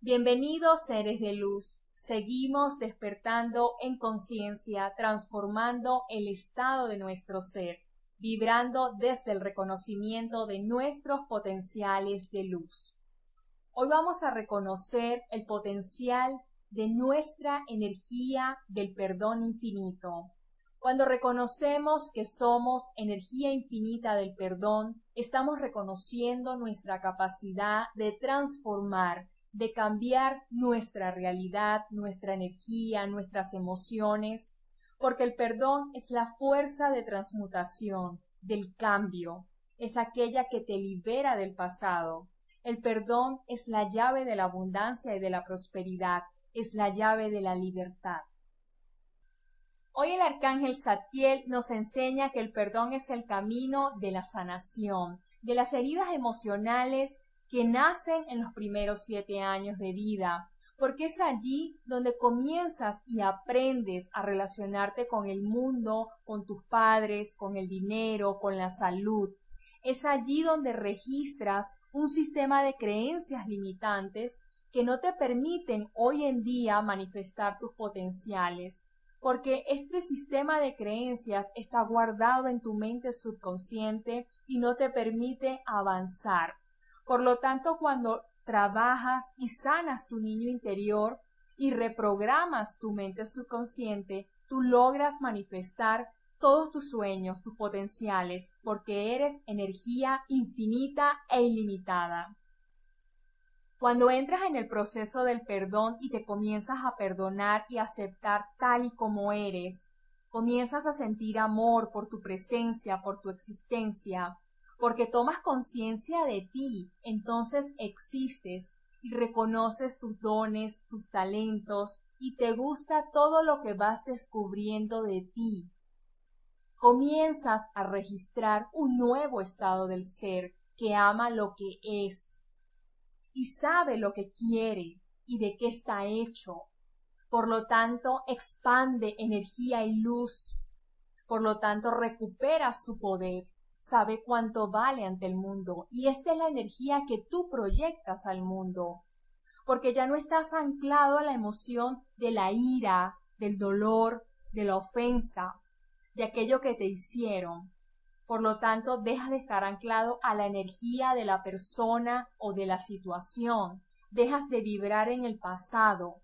Bienvenidos seres de luz. Seguimos despertando en conciencia, transformando el estado de nuestro ser, vibrando desde el reconocimiento de nuestros potenciales de luz. Hoy vamos a reconocer el potencial de nuestra energía del perdón infinito. Cuando reconocemos que somos energía infinita del perdón, estamos reconociendo nuestra capacidad de transformar de cambiar nuestra realidad, nuestra energía, nuestras emociones, porque el perdón es la fuerza de transmutación, del cambio, es aquella que te libera del pasado. El perdón es la llave de la abundancia y de la prosperidad, es la llave de la libertad. Hoy el arcángel Satiel nos enseña que el perdón es el camino de la sanación, de las heridas emocionales que nacen en los primeros siete años de vida, porque es allí donde comienzas y aprendes a relacionarte con el mundo, con tus padres, con el dinero, con la salud. Es allí donde registras un sistema de creencias limitantes que no te permiten hoy en día manifestar tus potenciales, porque este sistema de creencias está guardado en tu mente subconsciente y no te permite avanzar. Por lo tanto, cuando trabajas y sanas tu niño interior y reprogramas tu mente subconsciente, tú logras manifestar todos tus sueños, tus potenciales, porque eres energía infinita e ilimitada. Cuando entras en el proceso del perdón y te comienzas a perdonar y aceptar tal y como eres, comienzas a sentir amor por tu presencia, por tu existencia, porque tomas conciencia de ti, entonces existes y reconoces tus dones, tus talentos y te gusta todo lo que vas descubriendo de ti. Comienzas a registrar un nuevo estado del ser que ama lo que es y sabe lo que quiere y de qué está hecho. Por lo tanto, expande energía y luz. Por lo tanto, recupera su poder sabe cuánto vale ante el mundo y esta es la energía que tú proyectas al mundo, porque ya no estás anclado a la emoción de la ira, del dolor, de la ofensa, de aquello que te hicieron. Por lo tanto, dejas de estar anclado a la energía de la persona o de la situación, dejas de vibrar en el pasado,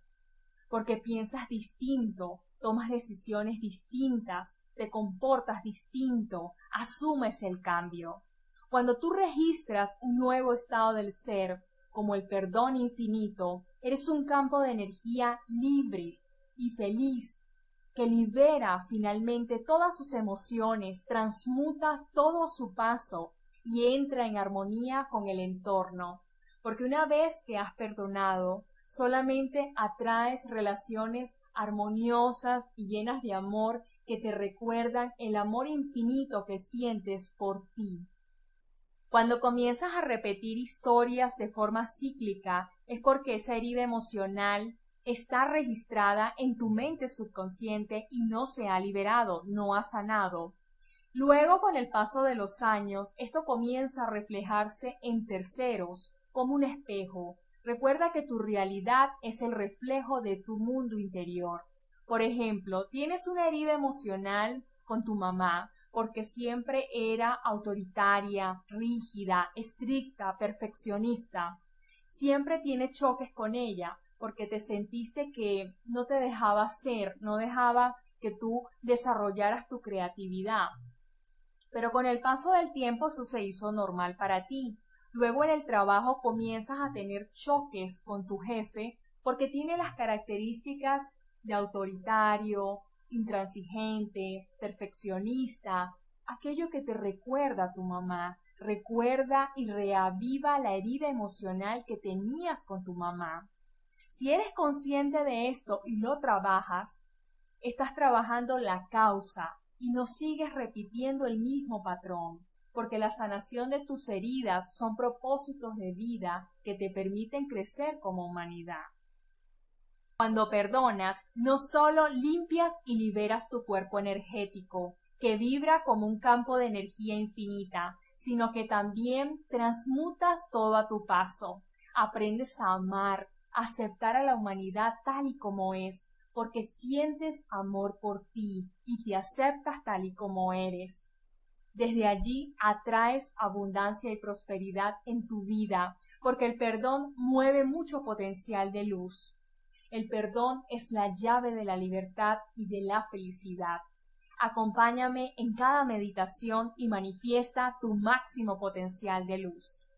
porque piensas distinto, tomas decisiones distintas, te comportas distinto, asumes el cambio. Cuando tú registras un nuevo estado del ser, como el perdón infinito, eres un campo de energía libre y feliz, que libera finalmente todas sus emociones, transmuta todo a su paso y entra en armonía con el entorno. Porque una vez que has perdonado, solamente atraes relaciones armoniosas y llenas de amor que te recuerdan el amor infinito que sientes por ti. Cuando comienzas a repetir historias de forma cíclica es porque esa herida emocional está registrada en tu mente subconsciente y no se ha liberado, no ha sanado. Luego, con el paso de los años, esto comienza a reflejarse en terceros, como un espejo, Recuerda que tu realidad es el reflejo de tu mundo interior. Por ejemplo, tienes una herida emocional con tu mamá porque siempre era autoritaria, rígida, estricta, perfeccionista. Siempre tienes choques con ella porque te sentiste que no te dejaba ser, no dejaba que tú desarrollaras tu creatividad. Pero con el paso del tiempo eso se hizo normal para ti. Luego en el trabajo comienzas a tener choques con tu jefe porque tiene las características de autoritario, intransigente, perfeccionista, aquello que te recuerda a tu mamá, recuerda y reaviva la herida emocional que tenías con tu mamá. Si eres consciente de esto y lo trabajas, estás trabajando la causa y no sigues repitiendo el mismo patrón porque la sanación de tus heridas son propósitos de vida que te permiten crecer como humanidad. Cuando perdonas, no solo limpias y liberas tu cuerpo energético, que vibra como un campo de energía infinita, sino que también transmutas todo a tu paso. Aprendes a amar, aceptar a la humanidad tal y como es, porque sientes amor por ti y te aceptas tal y como eres. Desde allí atraes abundancia y prosperidad en tu vida, porque el perdón mueve mucho potencial de luz. El perdón es la llave de la libertad y de la felicidad. Acompáñame en cada meditación y manifiesta tu máximo potencial de luz.